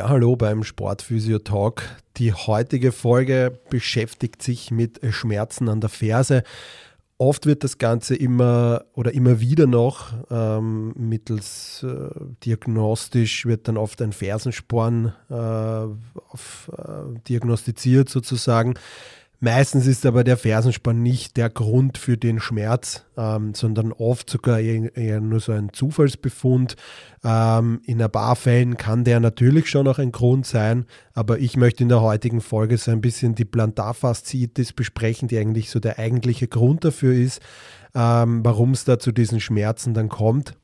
Ja, hallo beim Sportphysio Talk. Die heutige Folge beschäftigt sich mit Schmerzen an der Ferse. Oft wird das Ganze immer oder immer wieder noch ähm, mittels äh, diagnostisch wird dann oft ein Fersensporn äh, auf, äh, diagnostiziert sozusagen. Meistens ist aber der Fersenspann nicht der Grund für den Schmerz, ähm, sondern oft sogar eher, nur so ein Zufallsbefund. Ähm, in ein paar Fällen kann der natürlich schon auch ein Grund sein, aber ich möchte in der heutigen Folge so ein bisschen die Plantarfasziitis besprechen, die eigentlich so der eigentliche Grund dafür ist, ähm, warum es da zu diesen Schmerzen dann kommt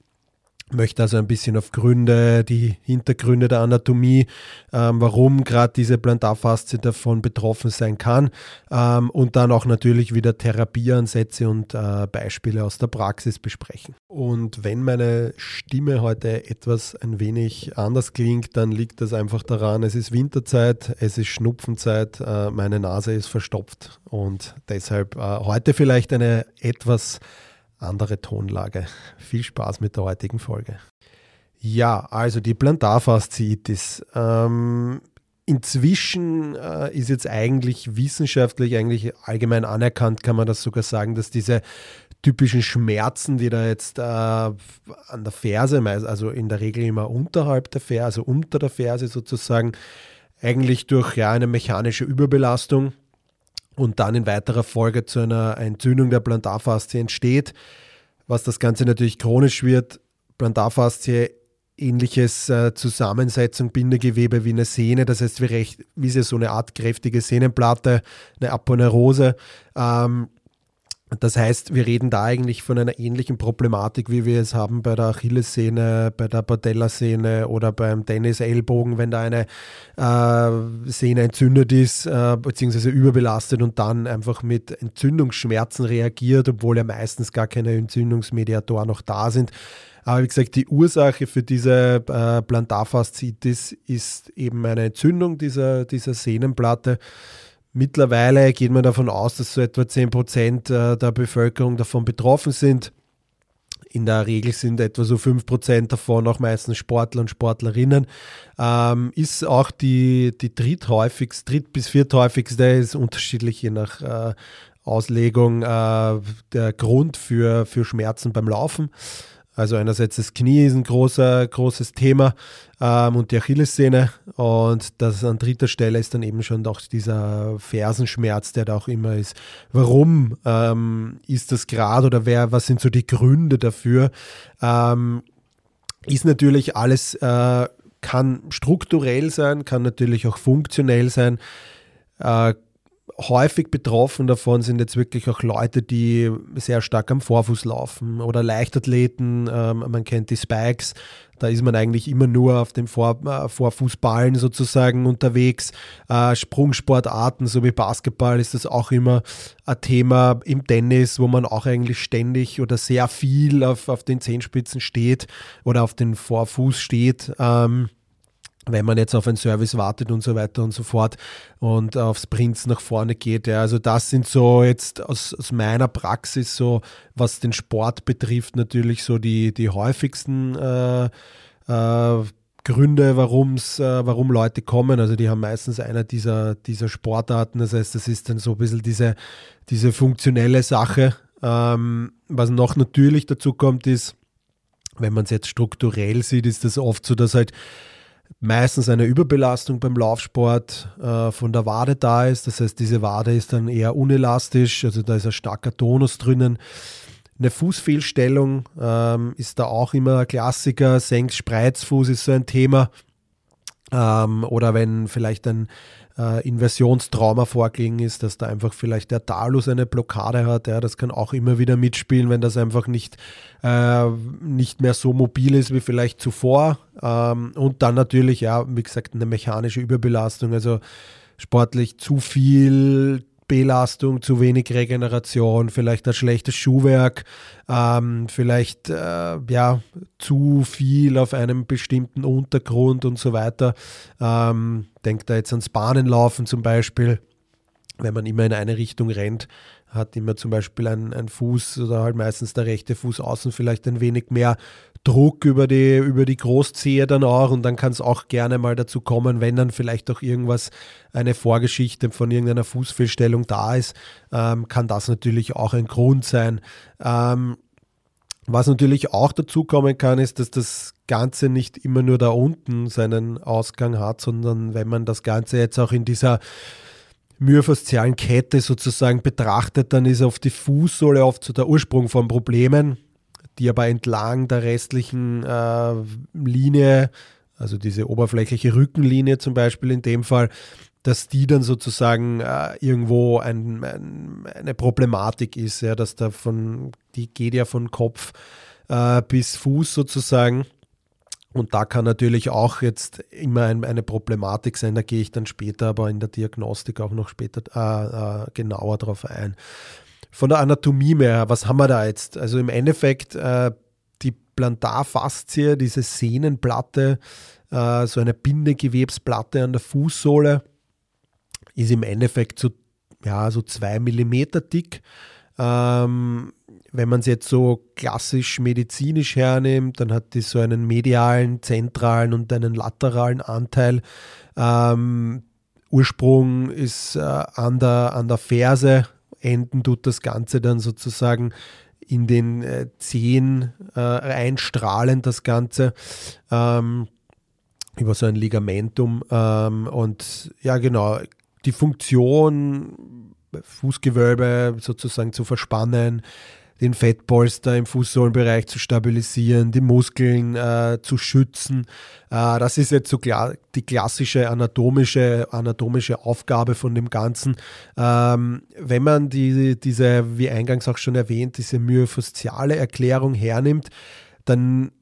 möchte also ein bisschen auf Gründe, die Hintergründe der Anatomie, ähm, warum gerade diese Plantarfaszie davon betroffen sein kann ähm, und dann auch natürlich wieder Therapieansätze und äh, Beispiele aus der Praxis besprechen. Und wenn meine Stimme heute etwas ein wenig anders klingt, dann liegt das einfach daran, es ist Winterzeit, es ist Schnupfenzeit, äh, meine Nase ist verstopft und deshalb äh, heute vielleicht eine etwas andere Tonlage. Viel Spaß mit der heutigen Folge. Ja, also die Plantarfasziitis. Ähm, inzwischen äh, ist jetzt eigentlich wissenschaftlich, eigentlich allgemein anerkannt, kann man das sogar sagen, dass diese typischen Schmerzen, die da jetzt äh, an der Ferse, also in der Regel immer unterhalb der Ferse, also unter der Ferse sozusagen, eigentlich durch ja, eine mechanische Überbelastung und dann in weiterer Folge zu einer Entzündung der Plantarfaszie entsteht, was das Ganze natürlich chronisch wird. Plantarfaszie ähnliches äh, Zusammensetzung Bindegewebe wie eine Sehne, das heißt wie, recht, wie so eine Art kräftige Sehnenplatte, eine Aponeurose. Ähm, das heißt, wir reden da eigentlich von einer ähnlichen Problematik, wie wir es haben bei der Achillessehne, bei der Patellasehne oder beim Tennis-Ellbogen, wenn da eine äh, Sehne entzündet ist, äh, beziehungsweise überbelastet und dann einfach mit Entzündungsschmerzen reagiert, obwohl ja meistens gar keine Entzündungsmediatoren noch da sind. Aber wie gesagt, die Ursache für diese äh, Plantarfaszitis ist eben eine Entzündung dieser, dieser Sehnenplatte. Mittlerweile geht man davon aus, dass so etwa 10 Prozent äh, der Bevölkerung davon betroffen sind. In der Regel sind etwa so 5 Prozent davon auch meistens Sportler und Sportlerinnen. Ähm, ist auch die, die dritthäufigste, dritt- bis vierthäufigste, ist unterschiedlich je nach äh, Auslegung, äh, der Grund für, für Schmerzen beim Laufen. Also einerseits das Knie ist ein großer, großes Thema ähm, und die Achillessehne und das an dritter Stelle ist dann eben schon doch dieser Fersenschmerz, der da auch immer ist. Warum ähm, ist das gerade oder wer, was sind so die Gründe dafür? Ähm, ist natürlich alles, äh, kann strukturell sein, kann natürlich auch funktionell sein. Äh, häufig betroffen davon sind jetzt wirklich auch Leute, die sehr stark am Vorfuß laufen oder Leichtathleten. Ähm, man kennt die Spikes. Da ist man eigentlich immer nur auf dem Vor äh, Vorfußballen sozusagen unterwegs. Äh, Sprungsportarten, so wie Basketball, ist das auch immer ein Thema im Tennis, wo man auch eigentlich ständig oder sehr viel auf, auf den Zehenspitzen steht oder auf den Vorfuß steht. Ähm, wenn man jetzt auf einen Service wartet und so weiter und so fort und auf Sprints nach vorne geht. Ja, also das sind so jetzt aus, aus meiner Praxis so, was den Sport betrifft, natürlich so die, die häufigsten äh, äh, Gründe, warum's, äh, warum Leute kommen. Also die haben meistens einer dieser, dieser Sportarten. Das heißt, das ist dann so ein bisschen diese, diese funktionelle Sache. Ähm, was noch natürlich dazu kommt, ist, wenn man es jetzt strukturell sieht, ist das oft so, dass halt meistens eine Überbelastung beim Laufsport äh, von der Wade da ist. Das heißt, diese Wade ist dann eher unelastisch, also da ist ein starker Tonus drinnen. Eine Fußfehlstellung ähm, ist da auch immer ein Klassiker. Senks-Spreizfuß ist so ein Thema. Ähm, oder wenn vielleicht ein äh, Inversionstrauma vorgelegen ist, dass da einfach vielleicht der Talus eine Blockade hat. Ja, das kann auch immer wieder mitspielen, wenn das einfach nicht, äh, nicht mehr so mobil ist wie vielleicht zuvor. Ähm, und dann natürlich, ja, wie gesagt, eine mechanische Überbelastung. Also sportlich zu viel Belastung, zu wenig Regeneration, vielleicht ein schlechtes Schuhwerk, ähm, vielleicht äh, ja zu viel auf einem bestimmten Untergrund und so weiter. Ähm, denkt da jetzt ans Bahnenlaufen zum Beispiel, wenn man immer in eine Richtung rennt, hat immer zum Beispiel ein, ein Fuß oder halt meistens der rechte Fuß außen vielleicht ein wenig mehr Druck über die, über die Großzehe dann auch und dann kann es auch gerne mal dazu kommen, wenn dann vielleicht auch irgendwas, eine Vorgeschichte von irgendeiner Fußfehlstellung da ist, ähm, kann das natürlich auch ein Grund sein. Ähm, was natürlich auch dazu kommen kann, ist, dass das Ganze nicht immer nur da unten seinen Ausgang hat, sondern wenn man das Ganze jetzt auch in dieser myofaszialen Kette sozusagen betrachtet, dann ist auf die Fußsohle oft so der Ursprung von Problemen die aber entlang der restlichen äh, Linie, also diese oberflächliche Rückenlinie zum Beispiel in dem Fall, dass die dann sozusagen äh, irgendwo ein, ein, eine Problematik ist, ja, dass da von, die geht ja von Kopf äh, bis Fuß sozusagen. Und da kann natürlich auch jetzt immer ein, eine Problematik sein, da gehe ich dann später aber in der Diagnostik auch noch später äh, äh genauer drauf ein von der Anatomie mehr, was haben wir da jetzt? Also im Endeffekt äh, die Plantarfaszie, diese Sehnenplatte, äh, so eine Bindegewebsplatte an der Fußsohle, ist im Endeffekt so, ja, so zwei Millimeter dick. Ähm, wenn man es jetzt so klassisch medizinisch hernimmt, dann hat die so einen medialen, zentralen und einen lateralen Anteil. Ähm, Ursprung ist äh, an, der, an der Ferse, enden tut das Ganze dann sozusagen in den äh, Zehen äh, einstrahlen, das Ganze. Ähm, über so ein Ligamentum. Ähm, und ja, genau, die Funktion, Fußgewölbe sozusagen zu verspannen, den Fettpolster im Fußsohlenbereich zu stabilisieren, die Muskeln äh, zu schützen. Äh, das ist jetzt so klar, die klassische anatomische, anatomische Aufgabe von dem Ganzen. Ähm, wenn man die, diese, wie eingangs auch schon erwähnt, diese myofasziale Erklärung hernimmt, dann,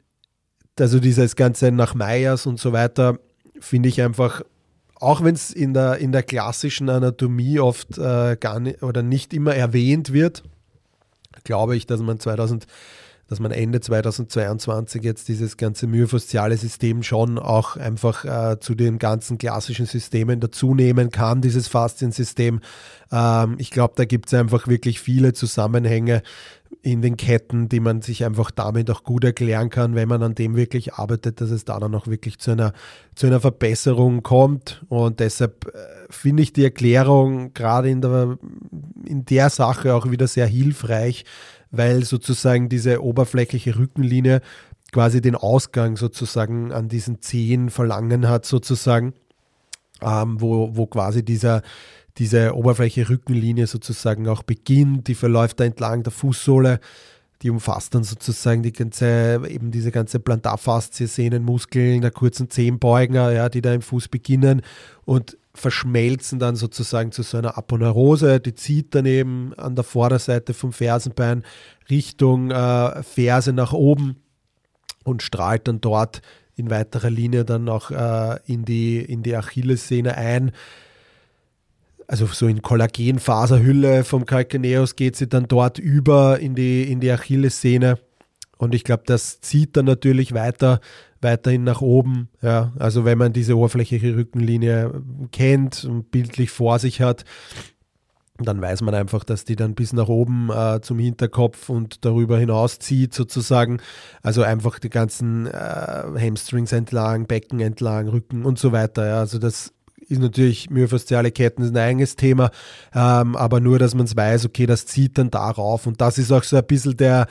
also dieses Ganze nach Meyers und so weiter, finde ich einfach auch wenn es in der, in der klassischen Anatomie oft äh, gar nicht oder nicht immer erwähnt wird, glaube ich, dass man 2000 dass man Ende 2022 jetzt dieses ganze myofasziale System schon auch einfach äh, zu den ganzen klassischen Systemen dazunehmen kann, dieses Fasziensystem. Ähm, ich glaube, da gibt es einfach wirklich viele Zusammenhänge in den Ketten, die man sich einfach damit auch gut erklären kann, wenn man an dem wirklich arbeitet, dass es da dann auch wirklich zu einer, zu einer Verbesserung kommt. Und deshalb äh, finde ich die Erklärung gerade in der, in der Sache auch wieder sehr hilfreich, weil sozusagen diese oberflächliche Rückenlinie quasi den Ausgang sozusagen an diesen Zehen verlangen hat, sozusagen, ähm, wo, wo quasi dieser, diese oberflächliche Rückenlinie sozusagen auch beginnt, die verläuft da entlang der Fußsohle, die umfasst dann sozusagen die ganze, eben diese ganze Plantarfaszie, Sehnenmuskeln, der kurzen Zehenbeugen, ja, die da im Fuß beginnen und verschmelzen dann sozusagen zu so einer Aponeurose, die zieht dann eben an der Vorderseite vom Fersenbein Richtung äh, Ferse nach oben und strahlt dann dort in weiterer Linie dann auch äh, in, die, in die Achillessehne ein. Also so in Kollagenfaserhülle vom Calcaneus geht sie dann dort über in die, in die Achillessehne. Und ich glaube, das zieht dann natürlich weiter weiterhin nach oben. Ja, also wenn man diese oberflächliche Rückenlinie kennt und bildlich vor sich hat, dann weiß man einfach, dass die dann bis nach oben äh, zum Hinterkopf und darüber hinaus zieht sozusagen. Also einfach die ganzen äh, Hamstrings entlang, Becken entlang, Rücken und so weiter. Ja. Also das ist natürlich myofasziale Ketten ist ein eigenes Thema, ähm, aber nur, dass man es weiß, okay, das zieht dann darauf. Und das ist auch so ein bisschen der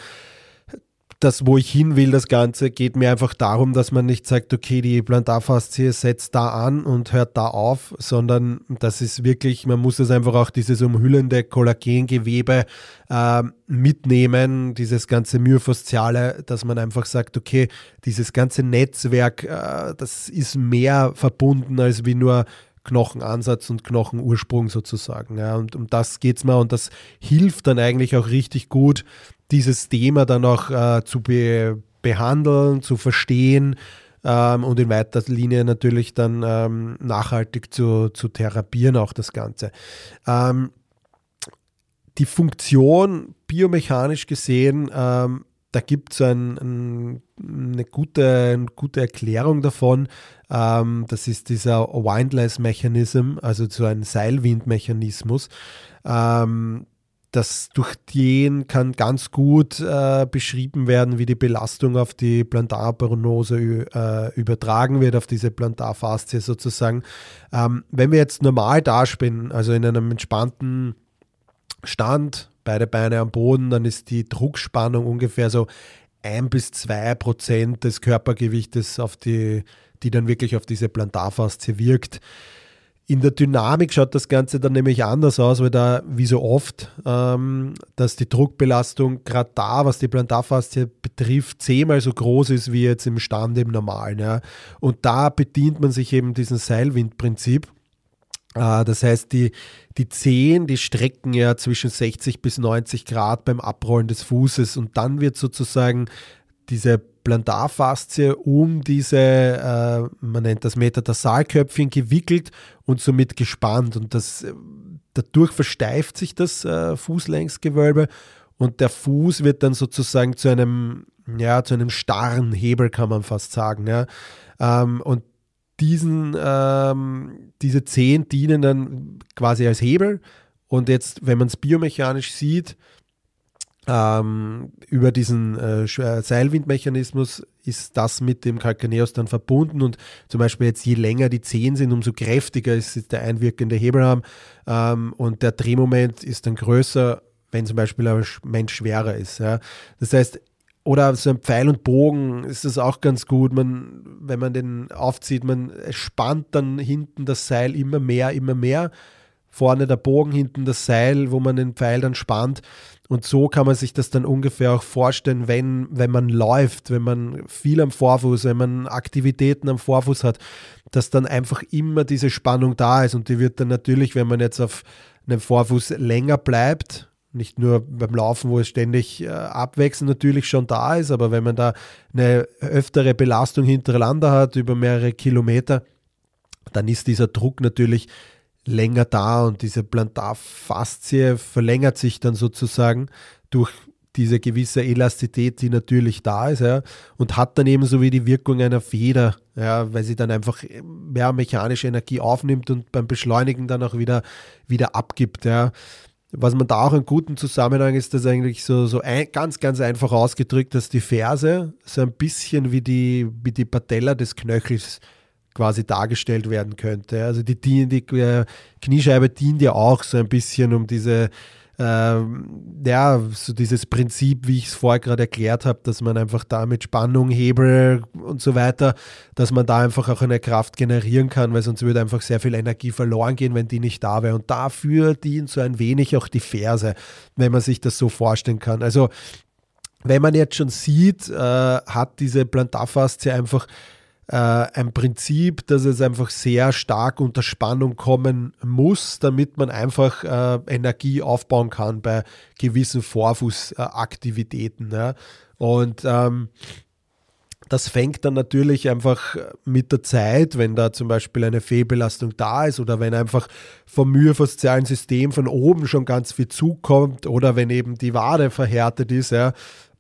das, wo ich hin will, das Ganze, geht mir einfach darum, dass man nicht sagt, okay, die Plantarfaszie setzt da an und hört da auf, sondern das ist wirklich, man muss das einfach auch dieses umhüllende Kollagengewebe äh, mitnehmen, dieses ganze Myofasziale, dass man einfach sagt, okay, dieses ganze Netzwerk, äh, das ist mehr verbunden als wie nur Knochenansatz und Knochenursprung sozusagen. Ja, und um das geht es mir und das hilft dann eigentlich auch richtig gut, dieses Thema dann auch äh, zu be behandeln, zu verstehen ähm, und in weiter Linie natürlich dann ähm, nachhaltig zu, zu therapieren, auch das Ganze. Ähm, die Funktion biomechanisch gesehen, ähm, da gibt es ein, ein, eine, gute, eine gute Erklärung davon. Ähm, das ist dieser Windlass Mechanism, also so ein Seilwindmechanismus. Ähm, das durch den kann ganz gut äh, beschrieben werden, wie die Belastung auf die Plantarbaronose äh, übertragen wird, auf diese Plantarfaszie sozusagen. Ähm, wenn wir jetzt normal daspinnen, also in einem entspannten Stand, beide Beine am Boden, dann ist die Druckspannung ungefähr so ein bis zwei Prozent des Körpergewichtes, auf die, die dann wirklich auf diese Plantarfaszie wirkt. In der Dynamik schaut das Ganze dann nämlich anders aus, weil da, wie so oft, ähm, dass die Druckbelastung gerade da, was die Plantarfaszie betrifft, zehnmal so groß ist wie jetzt im Stand im Normalen. Ja. Und da bedient man sich eben diesen Seilwindprinzip. Äh, das heißt, die, die Zehen, die strecken ja zwischen 60 bis 90 Grad beim Abrollen des Fußes und dann wird sozusagen diese Plantarfaszie um diese, äh, man nennt das Metatarsalköpfchen, gewickelt und somit gespannt. Und das, dadurch versteift sich das äh, Fußlängsgewölbe und der Fuß wird dann sozusagen zu einem, ja, zu einem starren Hebel, kann man fast sagen. Ja. Ähm, und diesen, ähm, diese Zehen dienen dann quasi als Hebel. Und jetzt, wenn man es biomechanisch sieht, ähm, über diesen äh, Seilwindmechanismus ist das mit dem Calcaneus dann verbunden und zum Beispiel jetzt je länger die Zehen sind, umso kräftiger ist der einwirkende Hebelarm ähm, und der Drehmoment ist dann größer, wenn zum Beispiel ein Mensch schwerer ist. Ja. Das heißt, oder so ein Pfeil und Bogen ist das auch ganz gut. Man, wenn man den aufzieht, man spannt dann hinten das Seil immer mehr, immer mehr. Vorne der Bogen, hinten das Seil, wo man den Pfeil dann spannt. Und so kann man sich das dann ungefähr auch vorstellen, wenn, wenn man läuft, wenn man viel am Vorfuß, wenn man Aktivitäten am Vorfuß hat, dass dann einfach immer diese Spannung da ist. Und die wird dann natürlich, wenn man jetzt auf einem Vorfuß länger bleibt, nicht nur beim Laufen, wo es ständig äh, abwechselnd natürlich schon da ist, aber wenn man da eine öftere Belastung hintereinander hat über mehrere Kilometer, dann ist dieser Druck natürlich länger da und diese Plantarfaszie verlängert sich dann sozusagen durch diese gewisse Elastität, die natürlich da ist, ja, und hat dann eben so wie die Wirkung einer Feder, ja, weil sie dann einfach mehr mechanische Energie aufnimmt und beim Beschleunigen dann auch wieder, wieder abgibt, ja. Was man da auch einen guten Zusammenhang ist, das eigentlich so, so ein, ganz, ganz einfach ausgedrückt, dass die Ferse so ein bisschen wie die, wie die Patella des Knöchels quasi dargestellt werden könnte. Also die, die, die äh, Kniescheibe dient ja auch so ein bisschen um diese ähm, ja, so dieses Prinzip, wie ich es vorher gerade erklärt habe, dass man einfach da mit Spannung, Hebel und so weiter, dass man da einfach auch eine Kraft generieren kann, weil sonst würde einfach sehr viel Energie verloren gehen, wenn die nicht da wäre. Und dafür dient so ein wenig auch die Ferse, wenn man sich das so vorstellen kann. Also wenn man jetzt schon sieht, äh, hat diese Plantarfaszie einfach äh, ein Prinzip, dass es einfach sehr stark unter Spannung kommen muss, damit man einfach äh, Energie aufbauen kann bei gewissen Vorfußaktivitäten. Ja. Und ähm, das fängt dann natürlich einfach mit der Zeit, wenn da zum Beispiel eine Fehlbelastung da ist oder wenn einfach vom myofaszialen System von oben schon ganz viel zukommt oder wenn eben die Wade verhärtet ist, ja,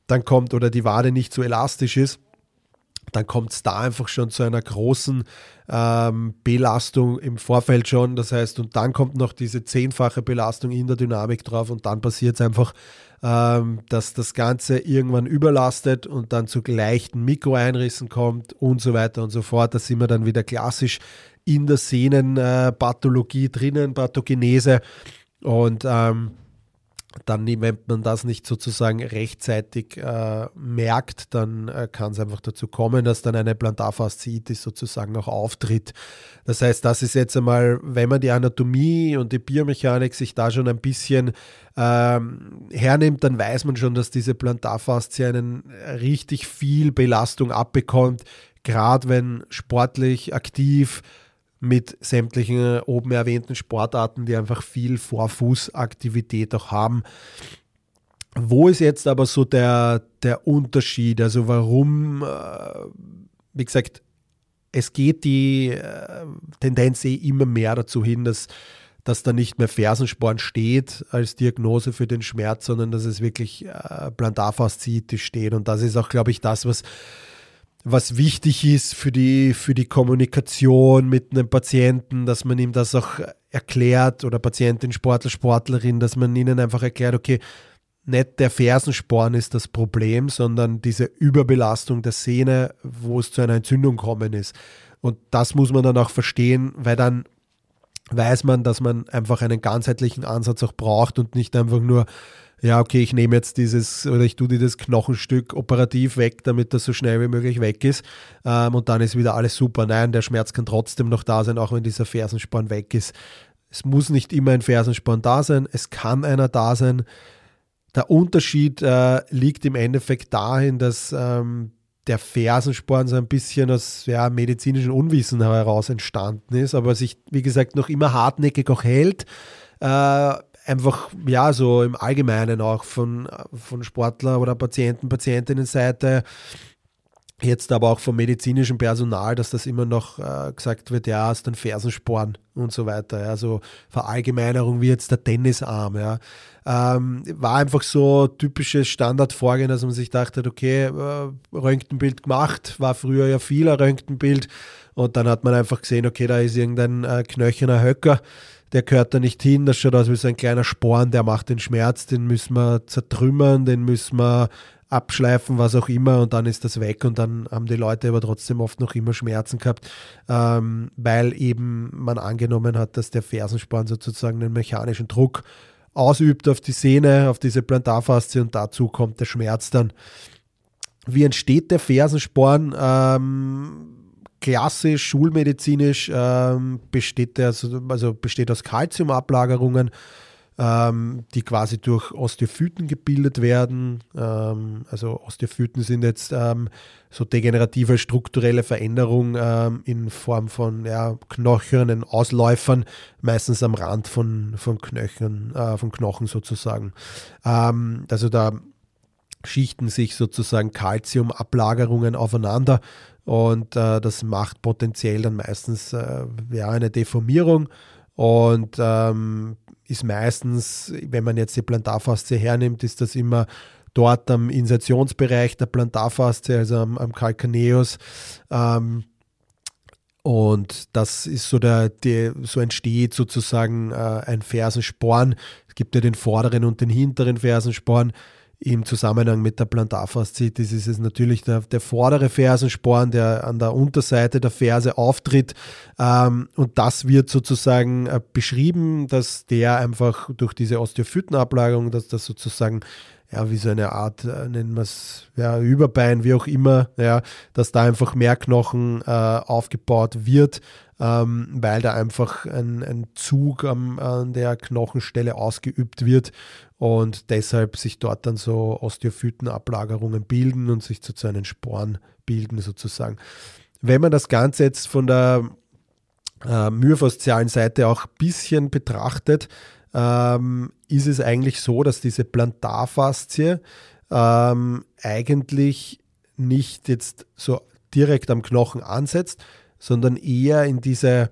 dann kommt oder die Wade nicht so elastisch ist, dann kommt es da einfach schon zu einer großen ähm, Belastung im Vorfeld schon. Das heißt, und dann kommt noch diese zehnfache Belastung in der Dynamik drauf und dann passiert es einfach, ähm, dass das Ganze irgendwann überlastet und dann zu leichten Mikroeinrissen kommt und so weiter und so fort. Da sind wir dann wieder klassisch in der Sehnenpathologie drinnen, Pathogenese. Und ähm, dann, wenn man das nicht sozusagen rechtzeitig äh, merkt, dann äh, kann es einfach dazu kommen, dass dann eine Plantarfasziitis sozusagen auch auftritt. Das heißt, das ist jetzt einmal, wenn man die Anatomie und die Biomechanik sich da schon ein bisschen ähm, hernimmt, dann weiß man schon, dass diese Plantarfaszie einen richtig viel Belastung abbekommt, gerade wenn sportlich aktiv mit sämtlichen oben erwähnten Sportarten, die einfach viel Vorfußaktivität auch haben. Wo ist jetzt aber so der, der Unterschied? Also warum, äh, wie gesagt, es geht die äh, Tendenz eh immer mehr dazu hin, dass, dass da nicht mehr Fersensporn steht als Diagnose für den Schmerz, sondern dass es wirklich äh, Plantarfasziitis steht. Und das ist auch, glaube ich, das, was, was wichtig ist für die, für die Kommunikation mit einem Patienten, dass man ihm das auch erklärt oder Patientin, Sportler, Sportlerin, dass man ihnen einfach erklärt, okay, nicht der Fersensporn ist das Problem, sondern diese Überbelastung der Sehne, wo es zu einer Entzündung kommen ist. Und das muss man dann auch verstehen, weil dann weiß man, dass man einfach einen ganzheitlichen Ansatz auch braucht und nicht einfach nur, ja, okay, ich nehme jetzt dieses oder ich tue dieses Knochenstück operativ weg, damit das so schnell wie möglich weg ist ähm, und dann ist wieder alles super. Nein, der Schmerz kann trotzdem noch da sein, auch wenn dieser Fersensporn weg ist. Es muss nicht immer ein Fersensporn da sein, es kann einer da sein. Der Unterschied äh, liegt im Endeffekt dahin, dass ähm, der Fersensporn so ein bisschen aus ja, medizinischem Unwissen heraus entstanden ist, aber sich, wie gesagt, noch immer hartnäckig auch hält. Äh, einfach, ja, so im Allgemeinen auch von, von Sportler oder Patienten, Patientinnenseite jetzt aber auch vom medizinischen Personal, dass das immer noch äh, gesagt wird, ja, ist ein Fersensporn und so weiter. Ja, so Verallgemeinerung wie jetzt der Tennisarm. Ja. Ähm, war einfach so typisches Standardvorgehen, dass man sich dachte, okay, äh, Röntgenbild gemacht, war früher ja vieler Röntgenbild und dann hat man einfach gesehen, okay, da ist irgendein äh, knöcherner Höcker, der gehört da nicht hin, das schaut aus wie so ein kleiner Sporn, der macht den Schmerz, den müssen wir zertrümmern, den müssen wir abschleifen, was auch immer, und dann ist das weg und dann haben die Leute aber trotzdem oft noch immer Schmerzen gehabt, ähm, weil eben man angenommen hat, dass der Fersensporn sozusagen einen mechanischen Druck ausübt auf die Sehne, auf diese Plantarfaszie und dazu kommt der Schmerz dann. Wie entsteht der Fersensporn? Ähm, klassisch, schulmedizinisch ähm, besteht der, also, also besteht aus Kalziumablagerungen ähm, die quasi durch Osteophyten gebildet werden. Ähm, also Osteophyten sind jetzt ähm, so degenerative strukturelle Veränderungen ähm, in Form von ja, knöchernen Ausläufern, meistens am Rand von, von, Knöchern, äh, von Knochen sozusagen. Ähm, also da schichten sich sozusagen Kalziumablagerungen aufeinander und äh, das macht potenziell dann meistens äh, ja, eine Deformierung und ähm, ist meistens, wenn man jetzt die Plantarfaszie hernimmt, ist das immer dort am Insertionsbereich der Plantarfaszie, also am, am Calcaneus. Ähm, und das ist so der, die, so entsteht sozusagen äh, ein Fersensporn. Es gibt ja den vorderen und den hinteren Fersensporn im Zusammenhang mit der Plantarfaszitis ist es natürlich der, der vordere Fersensporn, der an der Unterseite der Ferse auftritt. Ähm, und das wird sozusagen äh, beschrieben, dass der einfach durch diese Osteophytenablagerung, dass das sozusagen ja, wie so eine Art, äh, nennen wir es, ja, Überbein, wie auch immer, ja, dass da einfach mehr Knochen äh, aufgebaut wird, ähm, weil da einfach ein, ein Zug am, an der Knochenstelle ausgeübt wird und deshalb sich dort dann so Osteophytenablagerungen bilden und sich zu, zu einem Sporn bilden sozusagen. Wenn man das Ganze jetzt von der äh, myofaszialen Seite auch ein bisschen betrachtet, ähm, ist es eigentlich so, dass diese Plantarfaszie ähm, eigentlich nicht jetzt so direkt am Knochen ansetzt, sondern eher in diese,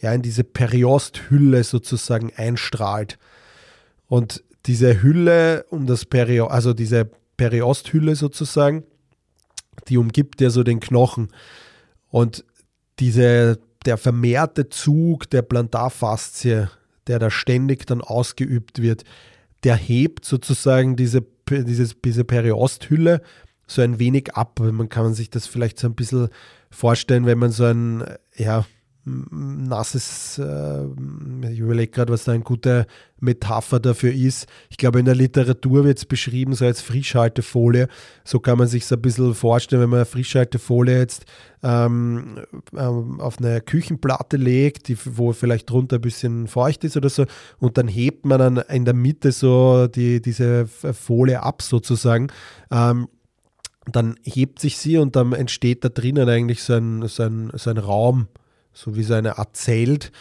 ja, in diese Periosthülle sozusagen einstrahlt. Und diese Hülle um das Perio, also diese Periosthülle sozusagen, die umgibt ja so den Knochen. Und diese, der vermehrte Zug der Plantarfaszie, der da ständig dann ausgeübt wird, der hebt sozusagen diese, dieses, diese Periosthülle so ein wenig ab. Man kann sich das vielleicht so ein bisschen vorstellen, wenn man so ein, ja, nasses, äh, ich überlege gerade, was da eine gute Metapher dafür ist. Ich glaube, in der Literatur wird es beschrieben so als Frischhaltefolie. So kann man sich so ein bisschen vorstellen, wenn man eine Frischhaltefolie jetzt ähm, ähm, auf eine Küchenplatte legt, die, wo vielleicht drunter ein bisschen feucht ist oder so, und dann hebt man dann in der Mitte so die, diese Folie ab sozusagen. Ähm, dann hebt sich sie und dann entsteht da drinnen eigentlich so ein, so Raum, so wie so eine Art Zelt.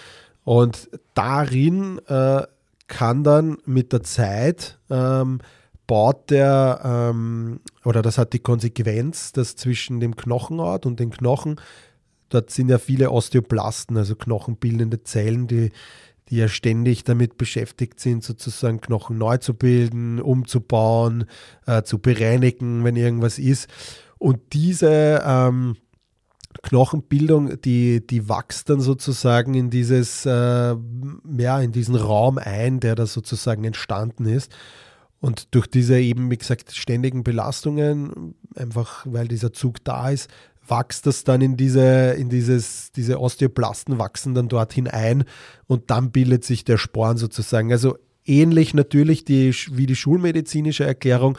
Und darin äh, kann dann mit der Zeit ähm, baut der, ähm, oder das hat die Konsequenz, dass zwischen dem Knochenort und dem Knochen dort sind ja viele Osteoplasten, also knochenbildende Zellen, die, die ja ständig damit beschäftigt sind, sozusagen Knochen neu zu bilden, umzubauen, äh, zu bereinigen, wenn irgendwas ist. Und diese ähm, Knochenbildung, die, die wächst dann sozusagen in dieses, äh, ja, in diesen Raum ein, der da sozusagen entstanden ist. Und durch diese eben, wie gesagt, ständigen Belastungen, einfach weil dieser Zug da ist, wächst das dann in diese, in dieses, diese Osteoplasten wachsen dann dorthin ein und dann bildet sich der Sporn sozusagen. Also ähnlich natürlich die, wie die schulmedizinische Erklärung,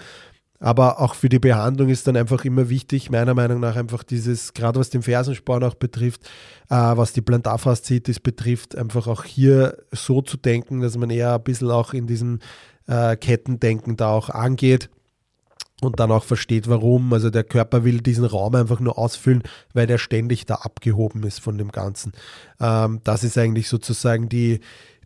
aber auch für die Behandlung ist dann einfach immer wichtig, meiner Meinung nach einfach dieses, gerade was den Fersensporn auch betrifft, äh, was die Plantarfaszitis betrifft, einfach auch hier so zu denken, dass man eher ein bisschen auch in diesem äh, Kettendenken da auch angeht und dann auch versteht, warum. Also der Körper will diesen Raum einfach nur ausfüllen, weil der ständig da abgehoben ist von dem Ganzen. Ähm, das ist eigentlich sozusagen die,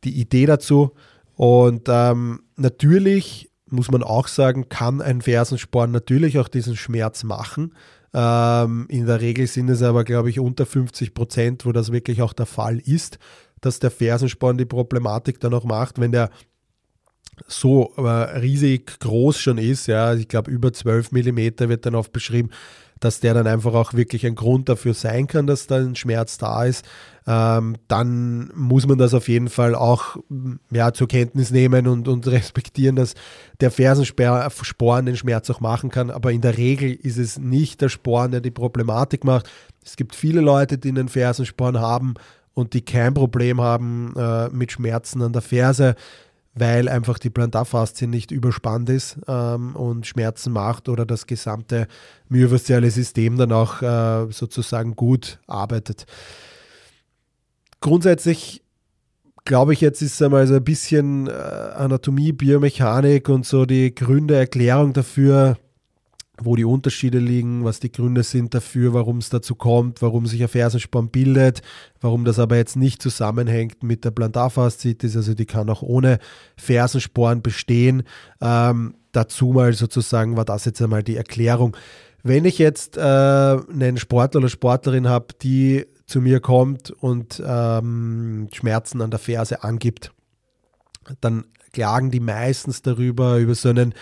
die Idee dazu. Und ähm, natürlich muss man auch sagen, kann ein Fersensporn natürlich auch diesen Schmerz machen. Ähm, in der Regel sind es aber, glaube ich, unter 50 Prozent, wo das wirklich auch der Fall ist, dass der Fersensporn die Problematik dann auch macht, wenn der so äh, riesig groß schon ist, ja, ich glaube über 12 Millimeter wird dann oft beschrieben, dass der dann einfach auch wirklich ein Grund dafür sein kann, dass da ein Schmerz da ist, ähm, dann muss man das auf jeden Fall auch ja, zur Kenntnis nehmen und, und respektieren, dass der Fersensporn den Schmerz auch machen kann. Aber in der Regel ist es nicht der Sporn, der die Problematik macht. Es gibt viele Leute, die einen Fersensporn haben und die kein Problem haben äh, mit Schmerzen an der Ferse weil einfach die Plantarfaszie nicht überspannt ist ähm, und Schmerzen macht oder das gesamte myofasziale System dann auch äh, sozusagen gut arbeitet. Grundsätzlich glaube ich, jetzt ist einmal so ein bisschen äh, Anatomie, Biomechanik und so die Gründe, Erklärung dafür, wo die Unterschiede liegen, was die Gründe sind dafür, warum es dazu kommt, warum sich ein Fersensporn bildet, warum das aber jetzt nicht zusammenhängt mit der Plantarfaszitis, also die kann auch ohne Fersensporn bestehen. Ähm, dazu mal sozusagen war das jetzt einmal die Erklärung. Wenn ich jetzt äh, einen Sportler oder Sportlerin habe, die zu mir kommt und ähm, Schmerzen an der Ferse angibt, dann klagen die meistens darüber, über so einen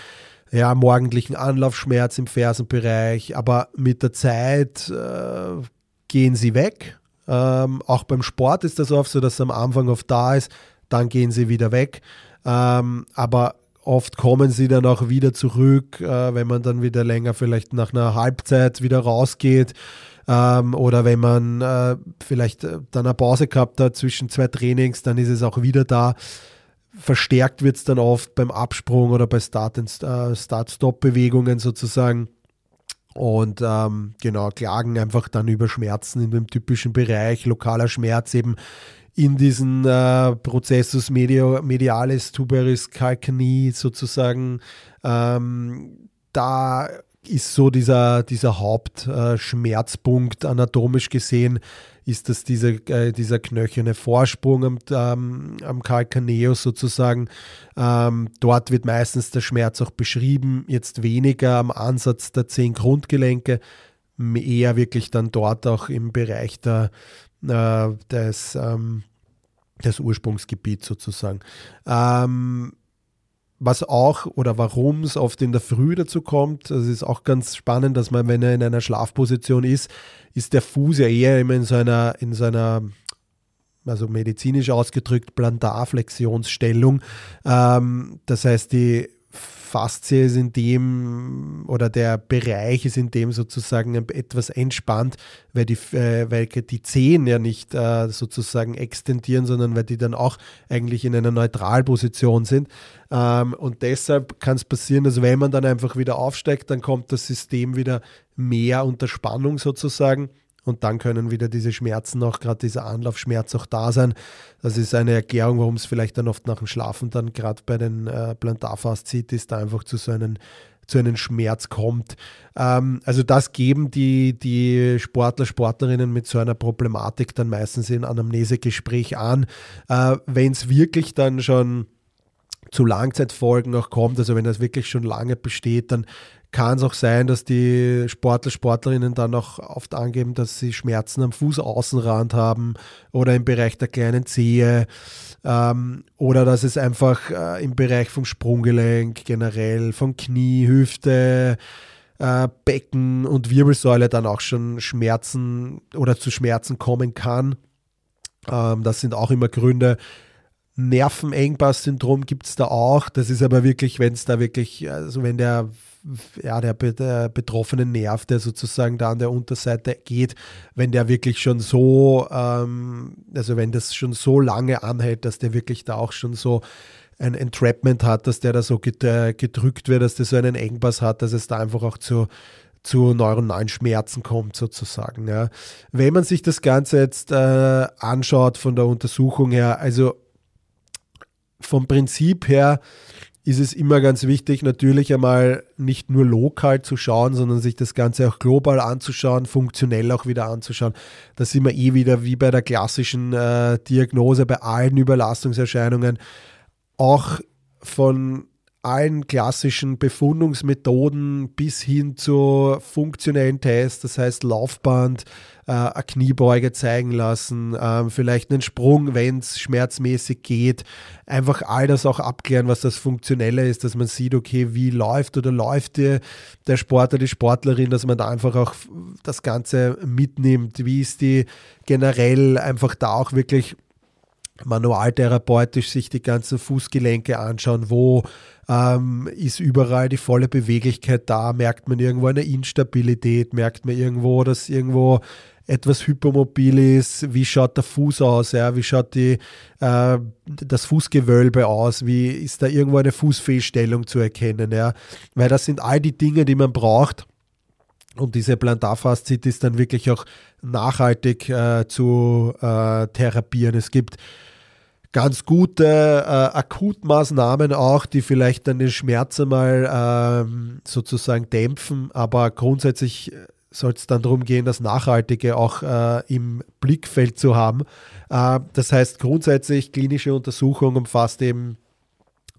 ja, morgendlichen Anlaufschmerz im Fersenbereich, aber mit der Zeit äh, gehen sie weg. Ähm, auch beim Sport ist das oft so, dass es am Anfang oft da ist, dann gehen sie wieder weg. Ähm, aber oft kommen sie dann auch wieder zurück, äh, wenn man dann wieder länger vielleicht nach einer Halbzeit wieder rausgeht. Ähm, oder wenn man äh, vielleicht äh, dann eine Pause gehabt hat zwischen zwei Trainings, dann ist es auch wieder da verstärkt wird es dann oft beim Absprung oder bei äh, Start-Stop-Bewegungen sozusagen. Und ähm, genau, klagen einfach dann über Schmerzen in dem typischen Bereich, lokaler Schmerz eben in diesen äh, Prozessus medialis tuberis calcani sozusagen. Ähm, da ist so dieser, dieser Hauptschmerzpunkt äh, anatomisch gesehen ist das diese, äh, dieser knöcherne Vorsprung am, ähm, am Calcaneus sozusagen. Ähm, dort wird meistens der Schmerz auch beschrieben, jetzt weniger am Ansatz der zehn Grundgelenke, eher wirklich dann dort auch im Bereich der, äh, des, ähm, des Ursprungsgebiets sozusagen. Ähm, was auch oder warum es oft in der Früh dazu kommt, das ist auch ganz spannend, dass man, wenn er in einer Schlafposition ist, ist der Fuß ja eher immer in so einer, in so also medizinisch ausgedrückt Plantarflexionsstellung. Ähm, das heißt, die Faszie ist in dem oder der Bereich ist in dem sozusagen etwas entspannt, weil die, äh, weil die Zehen ja nicht äh, sozusagen extendieren, sondern weil die dann auch eigentlich in einer Neutralposition sind. Ähm, und deshalb kann es passieren, dass wenn man dann einfach wieder aufsteigt, dann kommt das System wieder mehr unter Spannung sozusagen. Und dann können wieder diese Schmerzen auch, gerade dieser Anlaufschmerz auch da sein. Das ist eine Erklärung, warum es vielleicht dann oft nach dem Schlafen dann gerade bei den äh, Plantarfaszitis da einfach zu so einem zu einem Schmerz kommt. Ähm, also das geben die, die Sportler, Sportlerinnen mit so einer Problematik dann meistens in Anamnesegespräch an. Äh, Wenn es wirklich dann schon zu Langzeitfolgen auch kommt, also wenn das wirklich schon lange besteht, dann kann es auch sein, dass die Sportler, Sportlerinnen dann auch oft angeben, dass sie Schmerzen am Fußaußenrand haben oder im Bereich der kleinen Zehe ähm, oder dass es einfach äh, im Bereich vom Sprunggelenk generell, vom Knie, Hüfte, äh, Becken und Wirbelsäule dann auch schon Schmerzen oder zu Schmerzen kommen kann. Ähm, das sind auch immer Gründe, Nervenengpass-Syndrom gibt es da auch. Das ist aber wirklich, wenn es da wirklich, also wenn der, ja, der, der, betroffene Nerv, der sozusagen da an der Unterseite geht, wenn der wirklich schon so, ähm, also wenn das schon so lange anhält, dass der wirklich da auch schon so ein Entrapment hat, dass der da so gedrückt wird, dass der so einen Engpass hat, dass es da einfach auch zu, zu neuronalen Schmerzen kommt sozusagen. Ja. Wenn man sich das Ganze jetzt äh, anschaut von der Untersuchung her, also vom Prinzip her ist es immer ganz wichtig, natürlich einmal nicht nur lokal zu schauen, sondern sich das Ganze auch global anzuschauen, funktionell auch wieder anzuschauen. Da sind wir eh wieder wie bei der klassischen äh, Diagnose bei allen Überlastungserscheinungen. Auch von allen klassischen Befundungsmethoden bis hin zu funktionellen Tests, das heißt Laufband, äh, eine Kniebeuge zeigen lassen, äh, vielleicht einen Sprung, wenn es schmerzmäßig geht. Einfach all das auch abklären, was das Funktionelle ist, dass man sieht, okay, wie läuft oder läuft der, der Sportler, die Sportlerin, dass man da einfach auch das Ganze mitnimmt. Wie ist die generell einfach da auch wirklich manualtherapeutisch sich die ganzen Fußgelenke anschauen, wo ähm, ist überall die volle Beweglichkeit da, merkt man irgendwo eine Instabilität, merkt man irgendwo, dass irgendwo etwas hypermobil ist, wie schaut der Fuß aus, ja, wie schaut die, äh, das Fußgewölbe aus, wie ist da irgendwo eine Fußfehlstellung zu erkennen, ja, weil das sind all die Dinge, die man braucht, um diese Plantarfaszitis dann wirklich auch nachhaltig äh, zu äh, therapieren. Es gibt ganz gute äh, Akutmaßnahmen auch, die vielleicht dann den Schmerz einmal ähm, sozusagen dämpfen, aber grundsätzlich äh, soll es dann darum gehen, das Nachhaltige auch äh, im Blickfeld zu haben. Äh, das heißt grundsätzlich klinische Untersuchung umfasst eben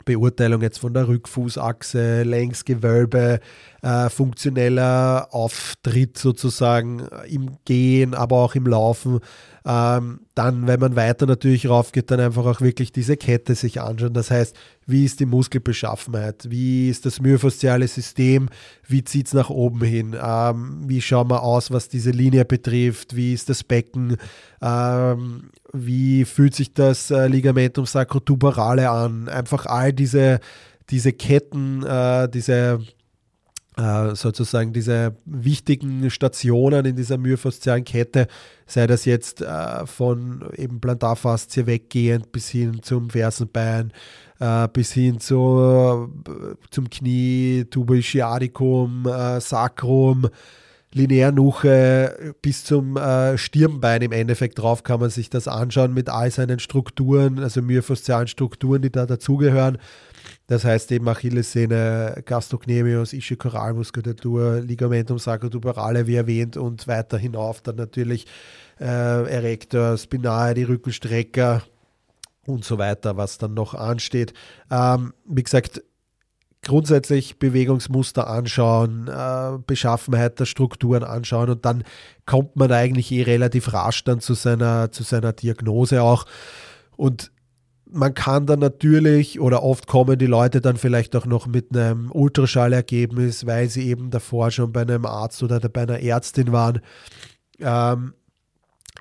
Beurteilung jetzt von der Rückfußachse, Längsgewölbe, äh, funktioneller Auftritt sozusagen im Gehen, aber auch im Laufen. Ähm, dann, wenn man weiter natürlich raufgeht, dann einfach auch wirklich diese Kette sich anschauen. Das heißt, wie ist die Muskelbeschaffenheit? Wie ist das myofasziale System? Wie zieht es nach oben hin? Ähm, wie schauen wir aus, was diese Linie betrifft? Wie ist das Becken? Ähm, wie fühlt sich das äh, Ligamentum sacrotuberale an? Einfach all diese, diese Ketten, äh, diese äh, sozusagen diese wichtigen Stationen in dieser myofaszialen Kette, sei das jetzt äh, von eben Plantarfaszie weggehend bis hin zum Fersenbein, äh, bis hin zu, zum Knie, Tubuloischiadicum, äh, Sacrum, Linearnuche bis zum äh, Stirnbein im Endeffekt drauf kann man sich das anschauen mit all seinen Strukturen, also myofaszialen Strukturen, die da dazugehören. Das heißt eben Achillessehne, Gastrocnemius, Ischiokoralmuskulatur, Ligamentum sacrotuberale, wie erwähnt, und weiter hinauf dann natürlich äh, Erector, Spinae, die Rückenstrecker und so weiter, was dann noch ansteht. Ähm, wie gesagt, grundsätzlich Bewegungsmuster anschauen, äh, Beschaffenheit der Strukturen anschauen und dann kommt man eigentlich eh relativ rasch dann zu seiner, zu seiner Diagnose auch. Und man kann dann natürlich oder oft kommen die Leute dann vielleicht auch noch mit einem Ultraschallergebnis, weil sie eben davor schon bei einem Arzt oder bei einer Ärztin waren. Ähm,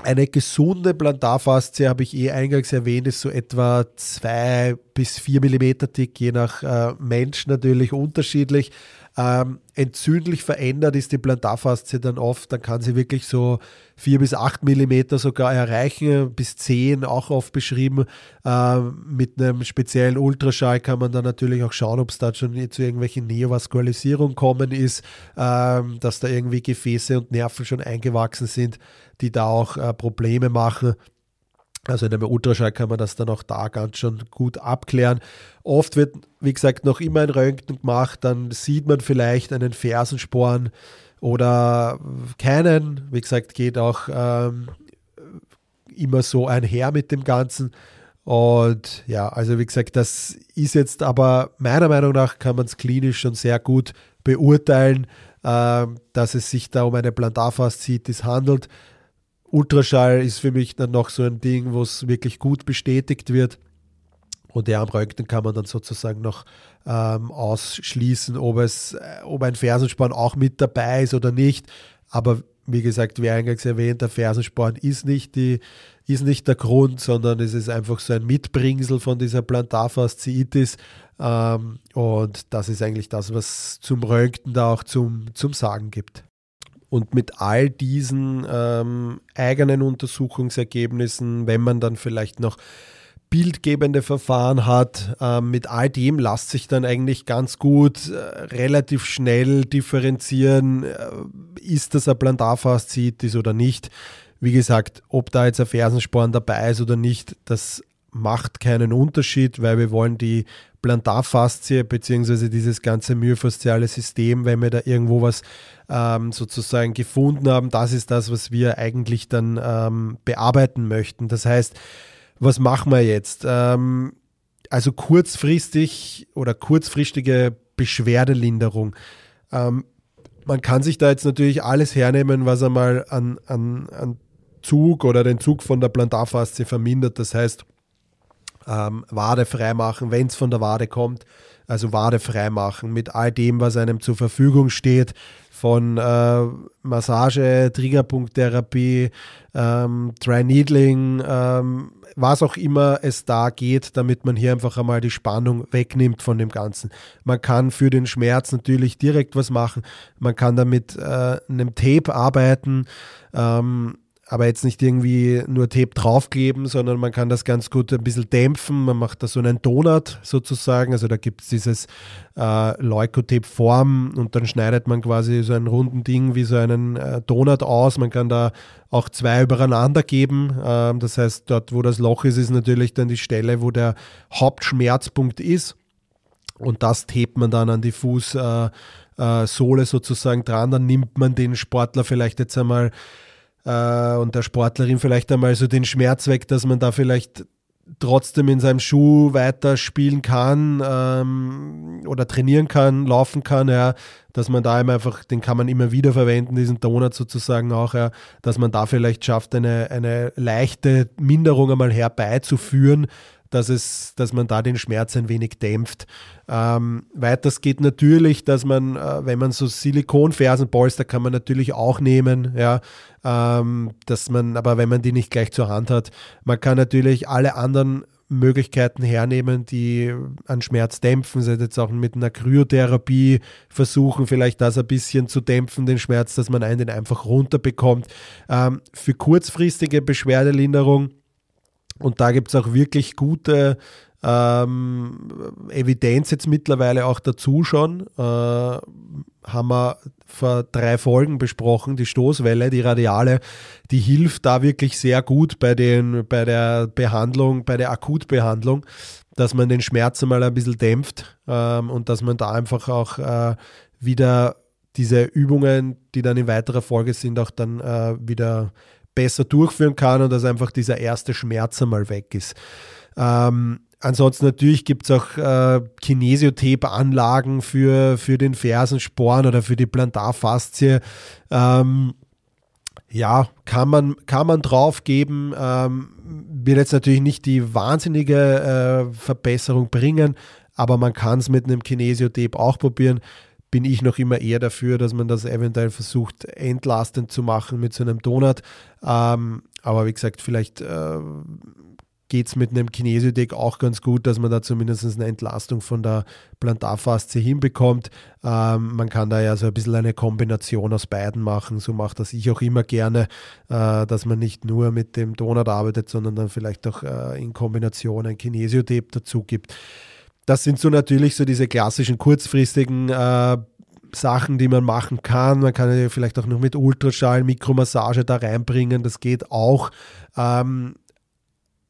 eine gesunde Plantarfaszie, habe ich eh eingangs erwähnt, ist so etwa zwei bis vier Millimeter dick, je nach äh, Mensch natürlich unterschiedlich. Ähm, entzündlich verändert ist die Plantarfaszie dann oft, dann kann sie wirklich so 4 bis 8 Millimeter sogar erreichen, bis 10 auch oft beschrieben. Ähm, mit einem speziellen Ultraschall kann man dann natürlich auch schauen, ob es da schon zu irgendwelchen Neovaskulisierung kommen ist, ähm, dass da irgendwie Gefäße und Nerven schon eingewachsen sind, die da auch äh, Probleme machen. Also in einem Ultraschall kann man das dann auch da ganz schon gut abklären. Oft wird, wie gesagt, noch immer ein Röntgen gemacht, dann sieht man vielleicht einen Fersensporn oder keinen. Wie gesagt, geht auch ähm, immer so einher mit dem Ganzen. Und ja, also wie gesagt, das ist jetzt aber meiner Meinung nach kann man es klinisch schon sehr gut beurteilen, äh, dass es sich da um eine Plantarfaszitis handelt. Ultraschall ist für mich dann noch so ein Ding, wo es wirklich gut bestätigt wird. Und ja, am Röntgen kann man dann sozusagen noch ähm, ausschließen, ob, es, äh, ob ein Fersensporn auch mit dabei ist oder nicht. Aber wie gesagt, wie eingangs erwähnt, der Fersensporn ist nicht, die, ist nicht der Grund, sondern es ist einfach so ein Mitbringsel von dieser Plantarfasziitis. Ähm, und das ist eigentlich das, was zum Röntgen da auch zum, zum Sagen gibt. Und mit all diesen ähm, eigenen Untersuchungsergebnissen, wenn man dann vielleicht noch bildgebende Verfahren hat. Ähm, mit all dem lässt sich dann eigentlich ganz gut äh, relativ schnell differenzieren, äh, ist das ein Plantarfaszitis oder nicht. Wie gesagt, ob da jetzt ein Fersensporn dabei ist oder nicht, das macht keinen Unterschied, weil wir wollen die Plantarfaszie bzw. dieses ganze myofasziale System, wenn wir da irgendwo was ähm, sozusagen gefunden haben, das ist das, was wir eigentlich dann ähm, bearbeiten möchten. Das heißt, was machen wir jetzt? Ähm, also kurzfristig oder kurzfristige Beschwerdelinderung. Ähm, man kann sich da jetzt natürlich alles hernehmen, was einmal an, an, an Zug oder den Zug von der Plantarfaszie vermindert. Das heißt, ähm, Wade freimachen, wenn es von der Wade kommt, also Wade freimachen mit all dem, was einem zur Verfügung steht, von äh, Massage, Triggerpunkttherapie, ähm, Dry Needling, ähm, was auch immer es da geht, damit man hier einfach einmal die Spannung wegnimmt von dem Ganzen. Man kann für den Schmerz natürlich direkt was machen, man kann damit äh, einem Tape arbeiten. Ähm, aber jetzt nicht irgendwie nur Tape draufkleben, sondern man kann das ganz gut ein bisschen dämpfen. Man macht da so einen Donut sozusagen. Also da gibt es dieses äh, Leukotape-Form und dann schneidet man quasi so einen runden Ding wie so einen äh, Donut aus. Man kann da auch zwei übereinander geben. Ähm, das heißt, dort, wo das Loch ist, ist natürlich dann die Stelle, wo der Hauptschmerzpunkt ist. Und das tapet man dann an die Fußsohle äh, sozusagen dran. Dann nimmt man den Sportler vielleicht jetzt einmal äh, und der Sportlerin vielleicht einmal so den Schmerz weg, dass man da vielleicht trotzdem in seinem Schuh weiter spielen kann ähm, oder trainieren kann, laufen kann, ja, dass man da einfach, den kann man immer wieder verwenden, diesen Donut sozusagen auch, ja, dass man da vielleicht schafft, eine, eine leichte Minderung einmal herbeizuführen, dass, es, dass man da den Schmerz ein wenig dämpft. Ähm, weiters geht natürlich, dass man, äh, wenn man so Silikonfersenpolster kann man natürlich auch nehmen, ja, ähm, dass man, aber wenn man die nicht gleich zur Hand hat, man kann natürlich alle anderen Möglichkeiten hernehmen, die an Schmerz dämpfen. Sie jetzt auch mit einer Kryotherapie versuchen, vielleicht das ein bisschen zu dämpfen, den Schmerz, dass man einen einfach runterbekommt. Ähm, für kurzfristige Beschwerdelinderung und da gibt es auch wirklich gute ähm, Evidenz jetzt mittlerweile auch dazu schon. Äh, haben wir vor drei Folgen besprochen, die Stoßwelle, die Radiale, die hilft da wirklich sehr gut bei, den, bei der Behandlung, bei der Akutbehandlung, dass man den Schmerz mal ein bisschen dämpft ähm, und dass man da einfach auch äh, wieder diese Übungen, die dann in weiterer Folge sind, auch dann äh, wieder besser durchführen kann und dass einfach dieser erste Schmerz einmal weg ist. Ähm, ansonsten natürlich gibt es auch äh, Kinesiotape-Anlagen für, für den Fersensporn oder für die Plantarfaszie. Ähm, ja, kann man, kann man drauf geben. Ähm, wird jetzt natürlich nicht die wahnsinnige äh, Verbesserung bringen, aber man kann es mit einem Kinesiotape auch probieren bin ich noch immer eher dafür, dass man das eventuell versucht, entlastend zu machen mit so einem Donut. Ähm, aber wie gesagt, vielleicht äh, geht es mit einem Kinesiodeck auch ganz gut, dass man da zumindest eine Entlastung von der Plantarfaszie hinbekommt. Ähm, man kann da ja so ein bisschen eine Kombination aus beiden machen. So macht das ich auch immer gerne, äh, dass man nicht nur mit dem Donut arbeitet, sondern dann vielleicht auch äh, in Kombination ein Kinesiotape dazu gibt. Das sind so natürlich so diese klassischen kurzfristigen äh, Sachen, die man machen kann. Man kann ja vielleicht auch noch mit Ultraschall, Mikromassage da reinbringen. Das geht auch. Ähm,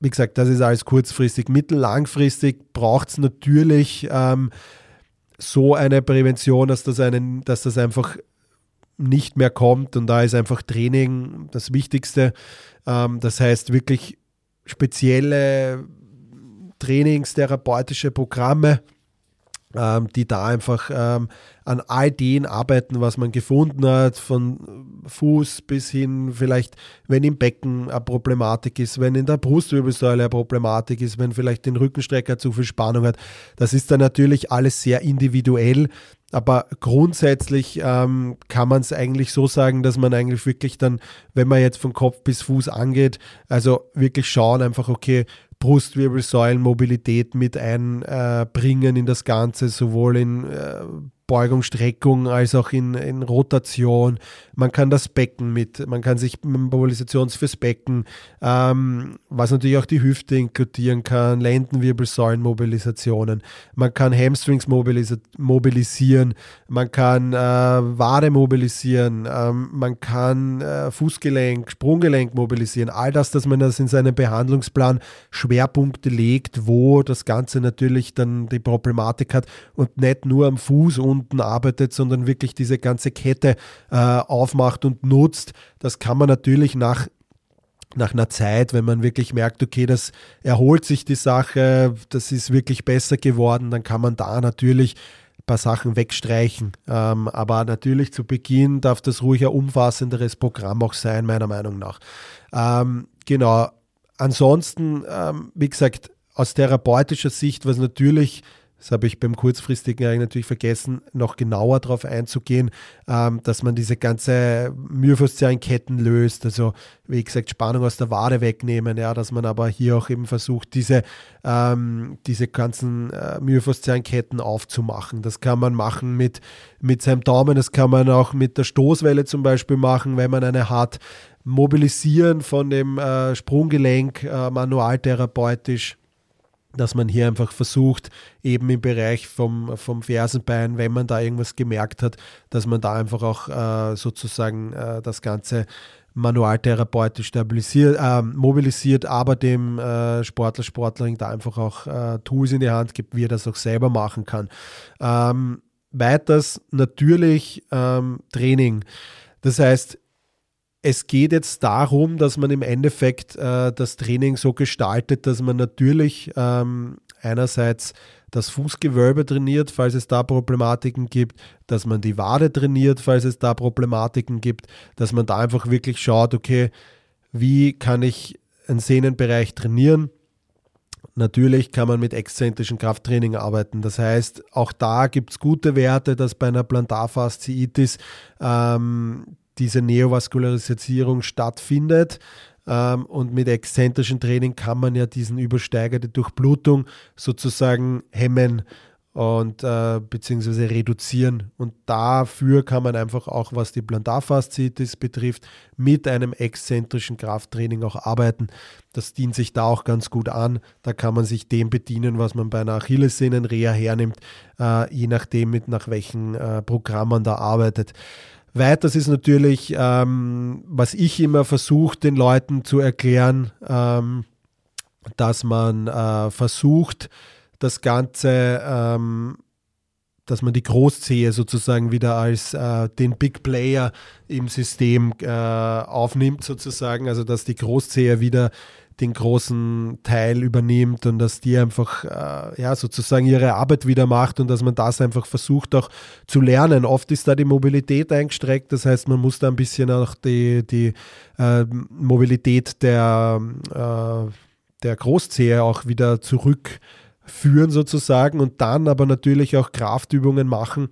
wie gesagt, das ist alles kurzfristig. Mittellangfristig braucht es natürlich ähm, so eine Prävention, dass das, einen, dass das einfach nicht mehr kommt. Und da ist einfach Training das Wichtigste. Ähm, das heißt wirklich spezielle trainingstherapeutische Programme, ähm, die da einfach ähm, an all den arbeiten, was man gefunden hat, von Fuß bis hin vielleicht, wenn im Becken eine Problematik ist, wenn in der Brustwirbelsäule eine Problematik ist, wenn vielleicht den Rückenstrecker zu viel Spannung hat. Das ist dann natürlich alles sehr individuell. Aber grundsätzlich ähm, kann man es eigentlich so sagen, dass man eigentlich wirklich dann, wenn man jetzt von Kopf bis Fuß angeht, also wirklich schauen einfach, okay, Brustwirbelsäulenmobilität mit einbringen in das Ganze, sowohl in äh, Beugung, Streckung als auch in, in Rotation. Man kann das Becken mit, man kann sich Mobilisation fürs Becken, ähm, was natürlich auch die Hüfte inkludieren kann, Lendenwirbelsäulenmobilisationen. Man kann Hamstrings mobilis mobilisieren, man kann äh, Wade mobilisieren, ähm, man kann äh, Fußgelenk, Sprunggelenk mobilisieren. All das, dass man das in seinem Behandlungsplan Schwerpunkte legt, wo das Ganze natürlich dann die Problematik hat und nicht nur am Fuß und Stunden arbeitet, sondern wirklich diese ganze Kette äh, aufmacht und nutzt. Das kann man natürlich nach nach einer Zeit, wenn man wirklich merkt, okay, das erholt sich die Sache, das ist wirklich besser geworden, dann kann man da natürlich ein paar Sachen wegstreichen. Ähm, aber natürlich zu Beginn darf das ruhig ein umfassenderes Programm auch sein, meiner Meinung nach. Ähm, genau. Ansonsten, ähm, wie gesagt, aus therapeutischer Sicht, was natürlich das habe ich beim kurzfristigen eigentlich natürlich vergessen, noch genauer darauf einzugehen, ähm, dass man diese ganze Myofaszienketten löst. Also wie gesagt, Spannung aus der Wade wegnehmen, ja, dass man aber hier auch eben versucht, diese, ähm, diese ganzen äh, Myofaszienketten aufzumachen. Das kann man machen mit, mit seinem Daumen, das kann man auch mit der Stoßwelle zum Beispiel machen, wenn man eine hat. Mobilisieren von dem äh, Sprunggelenk äh, manualtherapeutisch dass man hier einfach versucht, eben im Bereich vom, vom Fersenbein, wenn man da irgendwas gemerkt hat, dass man da einfach auch äh, sozusagen äh, das Ganze manualtherapeutisch stabilisiert, äh, mobilisiert, aber dem äh, Sportler, Sportlerin da einfach auch äh, Tools in die Hand gibt, wie er das auch selber machen kann. Ähm, weiters natürlich ähm, Training. Das heißt, es geht jetzt darum, dass man im Endeffekt äh, das Training so gestaltet, dass man natürlich ähm, einerseits das Fußgewölbe trainiert, falls es da Problematiken gibt, dass man die Wade trainiert, falls es da Problematiken gibt, dass man da einfach wirklich schaut, okay, wie kann ich einen Sehnenbereich trainieren? Natürlich kann man mit exzentrischem Krafttraining arbeiten. Das heißt, auch da gibt es gute Werte, dass bei einer Plantarfasziitis ähm, diese Neovaskularisierung stattfindet. Ähm, und mit exzentrischem Training kann man ja diesen übersteigerte Durchblutung sozusagen hemmen und äh, beziehungsweise reduzieren. Und dafür kann man einfach auch, was die Plantarfasziitis betrifft, mit einem exzentrischen Krafttraining auch arbeiten. Das dient sich da auch ganz gut an. Da kann man sich dem bedienen, was man bei einer Achillessehnenreha hernimmt, äh, je nachdem, mit nach welchen äh, Programm da arbeitet. Weiters ist natürlich, ähm, was ich immer versuche, den Leuten zu erklären, ähm, dass man äh, versucht, das Ganze, ähm, dass man die Großzehe sozusagen wieder als äh, den Big Player im System äh, aufnimmt, sozusagen. Also dass die Großzehe wieder den großen Teil übernimmt und dass die einfach äh, ja sozusagen ihre Arbeit wieder macht und dass man das einfach versucht auch zu lernen. Oft ist da die Mobilität eingestreckt, das heißt, man muss da ein bisschen auch die, die äh, Mobilität der, äh, der Großzehe auch wieder zurückführen sozusagen und dann aber natürlich auch Kraftübungen machen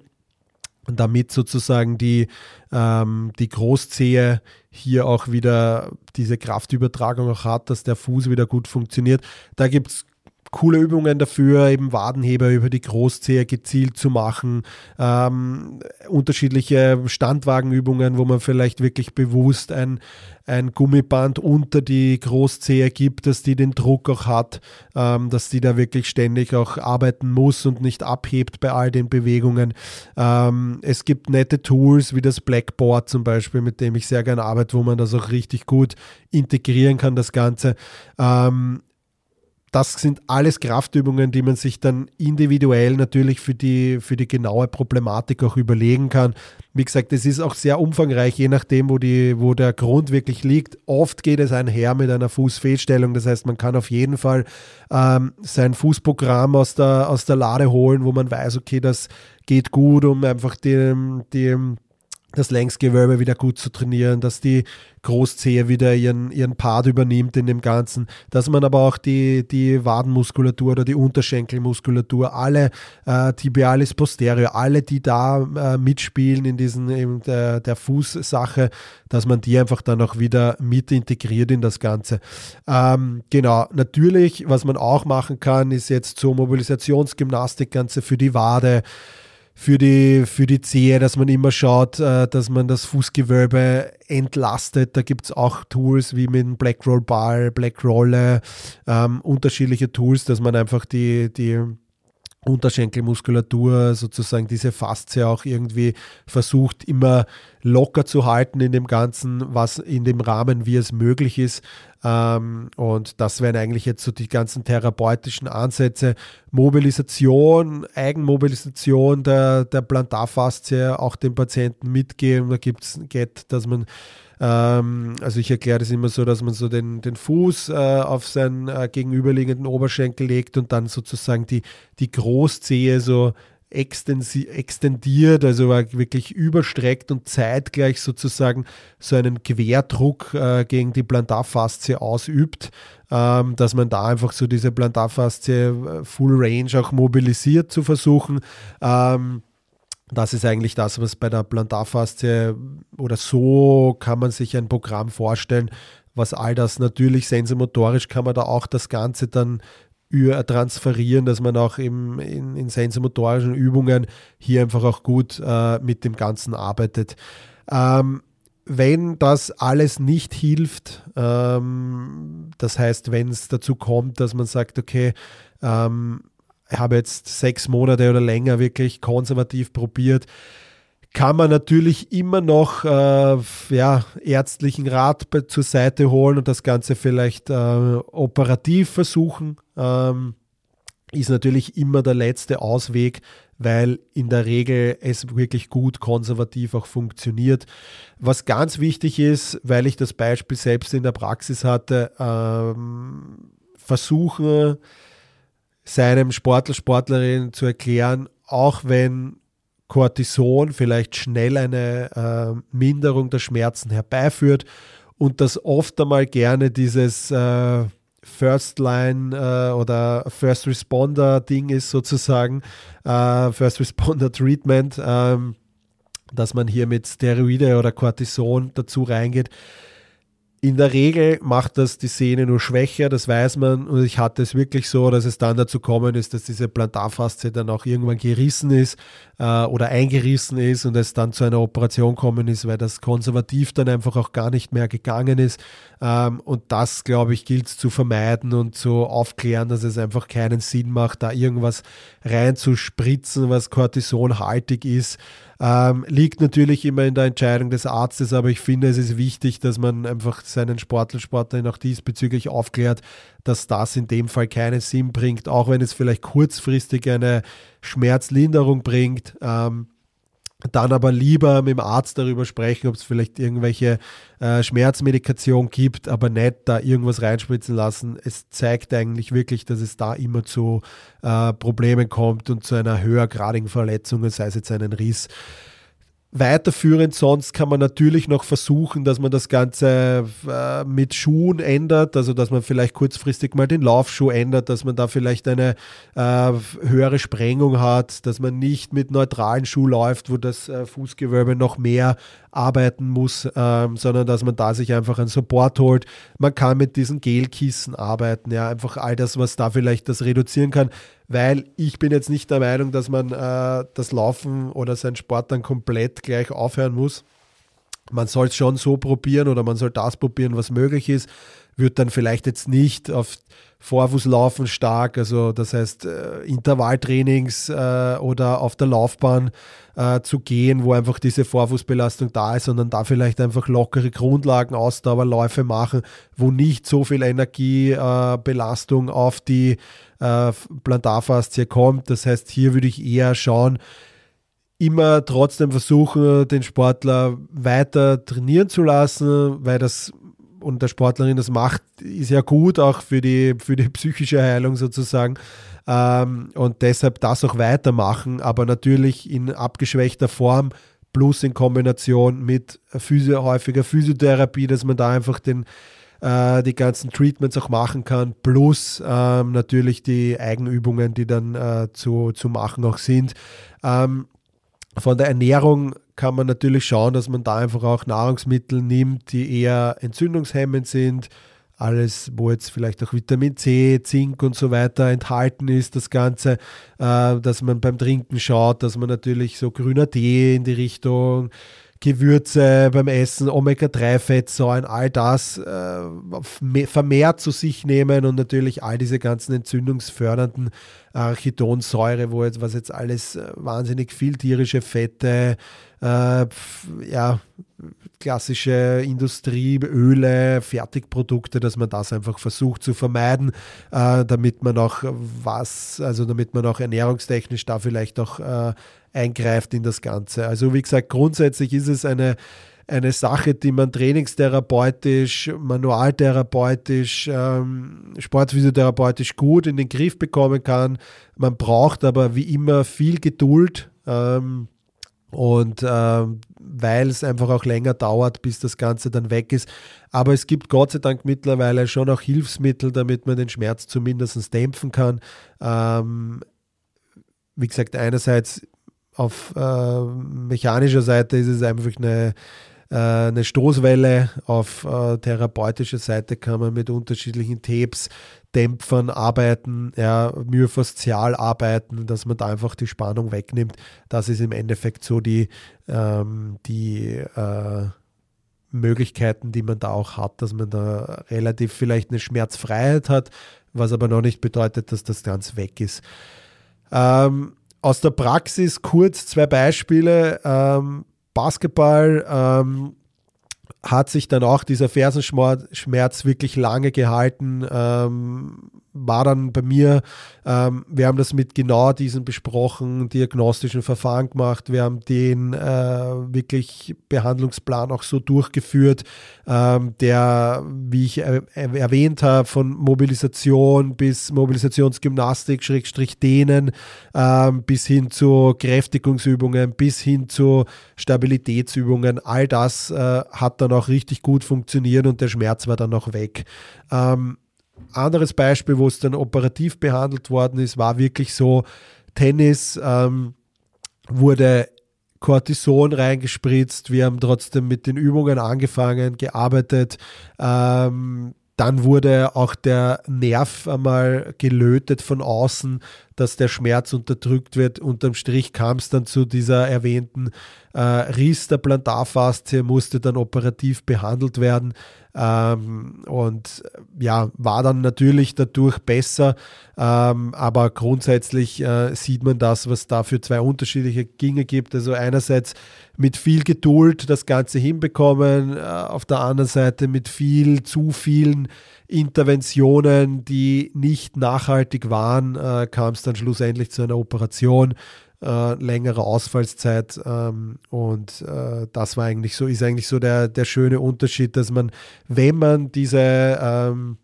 damit sozusagen die, ähm, die Großzehe hier auch wieder diese Kraftübertragung auch hat, dass der Fuß wieder gut funktioniert. Da gibt es coole Übungen dafür, eben Wadenheber über die Großzehe gezielt zu machen, ähm, unterschiedliche Standwagenübungen, wo man vielleicht wirklich bewusst ein, ein Gummiband unter die Großzehe gibt, dass die den Druck auch hat, ähm, dass die da wirklich ständig auch arbeiten muss und nicht abhebt bei all den Bewegungen. Ähm, es gibt nette Tools wie das Blackboard zum Beispiel, mit dem ich sehr gerne arbeite, wo man das auch richtig gut integrieren kann, das Ganze. Ähm, das sind alles Kraftübungen, die man sich dann individuell natürlich für die, für die genaue Problematik auch überlegen kann. Wie gesagt, es ist auch sehr umfangreich, je nachdem, wo, die, wo der Grund wirklich liegt. Oft geht es einher mit einer Fußfehlstellung. Das heißt, man kann auf jeden Fall ähm, sein Fußprogramm aus der, aus der Lade holen, wo man weiß, okay, das geht gut, um einfach dem, dem das Längsgewölbe wieder gut zu trainieren, dass die Großzehe wieder ihren, ihren Part übernimmt in dem Ganzen, dass man aber auch die, die Wadenmuskulatur oder die Unterschenkelmuskulatur, alle äh, Tibialis posterior, alle, die da äh, mitspielen in diesen in der, der Fußsache, dass man die einfach dann auch wieder mit integriert in das Ganze. Ähm, genau, natürlich, was man auch machen kann, ist jetzt so Mobilisationsgymnastik, Ganze für die Wade, für die, für die Zehe, dass man immer schaut, äh, dass man das Fußgewölbe entlastet. Da gibt es auch Tools wie mit dem Black Roll Ball, Black Rolle, ähm, unterschiedliche Tools, dass man einfach die, die Unterschenkelmuskulatur, sozusagen diese Faszie auch irgendwie versucht, immer locker zu halten in dem Ganzen, was in dem Rahmen, wie es möglich ist. Ähm, und das wären eigentlich jetzt so die ganzen therapeutischen Ansätze. Mobilisation, Eigenmobilisation der, der Plantarfaszie auch dem Patienten mitgeben. Da gibt es, dass man ähm, also ich erkläre das immer so, dass man so den, den Fuß äh, auf seinen äh, gegenüberliegenden Oberschenkel legt und dann sozusagen die, die Großzehe so extendiert, also wirklich überstreckt und zeitgleich sozusagen so einen Querdruck äh, gegen die Plantarfaszie ausübt, ähm, dass man da einfach so diese Plantarfaszie äh, Full Range auch mobilisiert zu versuchen. Ähm, das ist eigentlich das, was bei der Plantarfaszie oder so kann man sich ein Programm vorstellen, was all das natürlich sensomotorisch kann man da auch das Ganze dann transferieren, dass man auch im, in, in sensomotorischen Übungen hier einfach auch gut äh, mit dem Ganzen arbeitet. Ähm, wenn das alles nicht hilft, ähm, das heißt, wenn es dazu kommt, dass man sagt, okay, ähm, habe jetzt sechs Monate oder länger wirklich konservativ probiert, kann man natürlich immer noch äh, ja, ärztlichen Rat zur Seite holen und das Ganze vielleicht äh, operativ versuchen. Ähm, ist natürlich immer der letzte Ausweg, weil in der Regel es wirklich gut konservativ auch funktioniert. Was ganz wichtig ist, weil ich das Beispiel selbst in der Praxis hatte, ähm, versuchen, seinem Sportler, Sportlerin zu erklären, auch wenn Cortison vielleicht schnell eine äh, Minderung der Schmerzen herbeiführt und das oft einmal gerne dieses äh, First Line äh, oder First Responder Ding ist sozusagen, äh, First Responder Treatment, ähm, dass man hier mit Steroide oder Cortison dazu reingeht in der Regel macht das die Sehne nur schwächer, das weiß man. Und ich hatte es wirklich so, dass es dann dazu kommen ist, dass diese Plantarfaszie dann auch irgendwann gerissen ist äh, oder eingerissen ist und es dann zu einer Operation kommen ist, weil das konservativ dann einfach auch gar nicht mehr gegangen ist. Ähm, und das, glaube ich, gilt zu vermeiden und zu aufklären, dass es einfach keinen Sinn macht, da irgendwas reinzuspritzen, was kortisonhaltig ist. Ähm, liegt natürlich immer in der Entscheidung des Arztes, aber ich finde, es ist wichtig, dass man einfach seinen Sportler, auch diesbezüglich aufklärt, dass das in dem Fall keinen Sinn bringt, auch wenn es vielleicht kurzfristig eine Schmerzlinderung bringt. Ähm, dann aber lieber mit dem Arzt darüber sprechen, ob es vielleicht irgendwelche äh, Schmerzmedikation gibt, aber nicht da irgendwas reinspritzen lassen. Es zeigt eigentlich wirklich, dass es da immer zu äh, Problemen kommt und zu einer höhergradigen Verletzung, sei es jetzt einen Riss Weiterführend. Sonst kann man natürlich noch versuchen, dass man das Ganze äh, mit Schuhen ändert, also dass man vielleicht kurzfristig mal den Laufschuh ändert, dass man da vielleicht eine äh, höhere Sprengung hat, dass man nicht mit neutralen Schuh läuft, wo das äh, Fußgewölbe noch mehr arbeiten muss, ähm, sondern dass man da sich einfach einen Support holt. Man kann mit diesen Gelkissen arbeiten, ja, einfach all das, was da vielleicht das reduzieren kann weil ich bin jetzt nicht der Meinung, dass man äh, das Laufen oder seinen Sport dann komplett gleich aufhören muss. Man soll es schon so probieren oder man soll das probieren, was möglich ist. wird dann vielleicht jetzt nicht auf Vorfußlaufen stark, also das heißt äh, Intervalltrainings äh, oder auf der Laufbahn äh, zu gehen, wo einfach diese Vorfußbelastung da ist, sondern da vielleicht einfach lockere Grundlagen, Ausdauerläufe machen, wo nicht so viel Energiebelastung auf die Plantarfaszie kommt. Das heißt, hier würde ich eher schauen, immer trotzdem versuchen, den Sportler weiter trainieren zu lassen, weil das und der Sportlerin das macht, ist ja gut auch für die, für die psychische Heilung sozusagen. Ähm, und deshalb das auch weitermachen, aber natürlich in abgeschwächter Form plus in Kombination mit Physio, häufiger Physiotherapie, dass man da einfach den, äh, die ganzen Treatments auch machen kann, plus ähm, natürlich die Eigenübungen, die dann äh, zu, zu machen auch sind. Ähm, von der Ernährung kann man natürlich schauen, dass man da einfach auch Nahrungsmittel nimmt, die eher entzündungshemmend sind. Alles, wo jetzt vielleicht auch Vitamin C, Zink und so weiter enthalten ist, das Ganze, äh, dass man beim Trinken schaut, dass man natürlich so grüner Tee in die Richtung, Gewürze beim Essen, Omega-3-Fettsäuren, all das äh, vermehrt zu sich nehmen und natürlich all diese ganzen entzündungsfördernden Archidonsäure, wo jetzt, was jetzt alles äh, wahnsinnig viel tierische Fette, äh, ja, klassische Industrieöle, Fertigprodukte, dass man das einfach versucht zu vermeiden, äh, damit man auch was, also damit man auch ernährungstechnisch da vielleicht auch äh, eingreift in das Ganze. Also wie gesagt, grundsätzlich ist es eine eine Sache, die man trainingstherapeutisch, manualtherapeutisch, ähm, sportphysiotherapeutisch gut in den Griff bekommen kann. Man braucht aber wie immer viel Geduld. Ähm, und äh, weil es einfach auch länger dauert, bis das Ganze dann weg ist. Aber es gibt Gott sei Dank mittlerweile schon auch Hilfsmittel, damit man den Schmerz zumindest dämpfen kann. Ähm, wie gesagt, einerseits auf äh, mechanischer Seite ist es einfach eine äh, eine Stoßwelle. Auf äh, therapeutischer Seite kann man mit unterschiedlichen Tapes, Dämpfern arbeiten, ja, myofaszial arbeiten, dass man da einfach die Spannung wegnimmt. Das ist im Endeffekt so die, ähm, die äh, Möglichkeiten, die man da auch hat, dass man da relativ vielleicht eine Schmerzfreiheit hat, was aber noch nicht bedeutet, dass das ganz weg ist. Ähm, aus der Praxis kurz zwei Beispiele. Ähm, Basketball ähm, hat sich dann auch dieser Fersenschmerz wirklich lange gehalten. Ähm, war dann bei mir, ähm, wir haben das mit genau diesen besprochen, diagnostischen Verfahren gemacht, wir haben den äh, wirklich Behandlungsplan auch so durchgeführt, ähm, der, wie ich er erwähnt habe, von Mobilisation bis Mobilisationsgymnastik, Schrägstrich Dehnen, ähm, bis hin zu Kräftigungsübungen, bis hin zu Stabilitätsübungen, all das äh, hat dann auch richtig gut funktioniert und der Schmerz war dann auch weg. Anderes Beispiel, wo es dann operativ behandelt worden ist, war wirklich so, Tennis ähm, wurde Cortison reingespritzt, wir haben trotzdem mit den Übungen angefangen, gearbeitet. Ähm, dann wurde auch der Nerv einmal gelötet von außen, dass der Schmerz unterdrückt wird. Unterm Strich kam es dann zu dieser erwähnten äh, Riss der Plantarfaszie, musste dann operativ behandelt werden. Ähm, und ja, war dann natürlich dadurch besser, ähm, aber grundsätzlich äh, sieht man das, was da für zwei unterschiedliche Ginge gibt. Also einerseits mit viel Geduld das Ganze hinbekommen, äh, auf der anderen Seite mit viel, zu vielen Interventionen, die nicht nachhaltig waren, äh, kam es dann schlussendlich zu einer Operation äh, längere Ausfallszeit. Ähm, und äh, das war eigentlich so, ist eigentlich so der, der schöne Unterschied, dass man, wenn man diese ähm,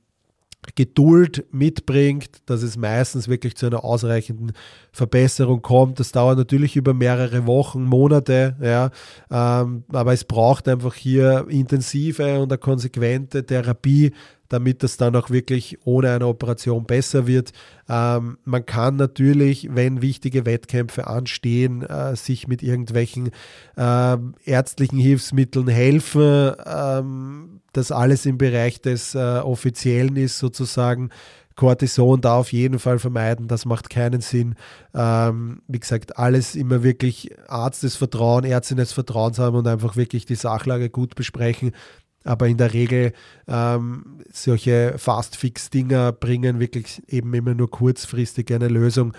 Geduld mitbringt, dass es meistens wirklich zu einer ausreichenden Verbesserung kommt. Das dauert natürlich über mehrere Wochen, Monate, ja, ähm, aber es braucht einfach hier intensive und eine konsequente Therapie, damit das dann auch wirklich ohne eine Operation besser wird. Ähm, man kann natürlich, wenn wichtige Wettkämpfe anstehen, äh, sich mit irgendwelchen äh, ärztlichen Hilfsmitteln helfen. Ähm, das alles im Bereich des äh, Offiziellen ist sozusagen. Cortison da auf jeden Fall vermeiden, das macht keinen Sinn. Ähm, wie gesagt, alles immer wirklich Arzt des Vertrauens, Ärztin des Vertrauens haben und einfach wirklich die Sachlage gut besprechen aber in der Regel ähm, solche Fast-Fix-Dinger bringen wirklich eben immer nur kurzfristig eine Lösung.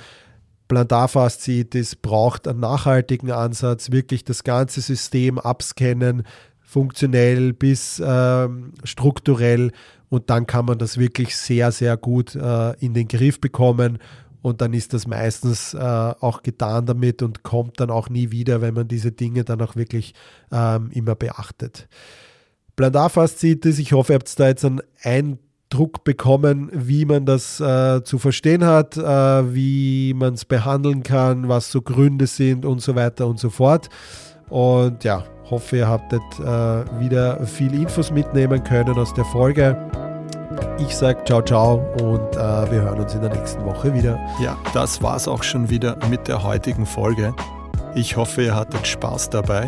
Plantarfasziitis braucht einen nachhaltigen Ansatz, wirklich das ganze System abscannen, funktionell bis ähm, strukturell und dann kann man das wirklich sehr, sehr gut äh, in den Griff bekommen und dann ist das meistens äh, auch getan damit und kommt dann auch nie wieder, wenn man diese Dinge dann auch wirklich ähm, immer beachtet. Plantarfasziitis, ich hoffe, ihr habt da jetzt einen Eindruck bekommen, wie man das äh, zu verstehen hat, äh, wie man es behandeln kann, was so Gründe sind und so weiter und so fort. Und ja, hoffe, ihr habt äh, wieder viel Infos mitnehmen können aus der Folge. Ich sage ciao, ciao und äh, wir hören uns in der nächsten Woche wieder. Ja, das war's auch schon wieder mit der heutigen Folge. Ich hoffe, ihr hattet Spaß dabei.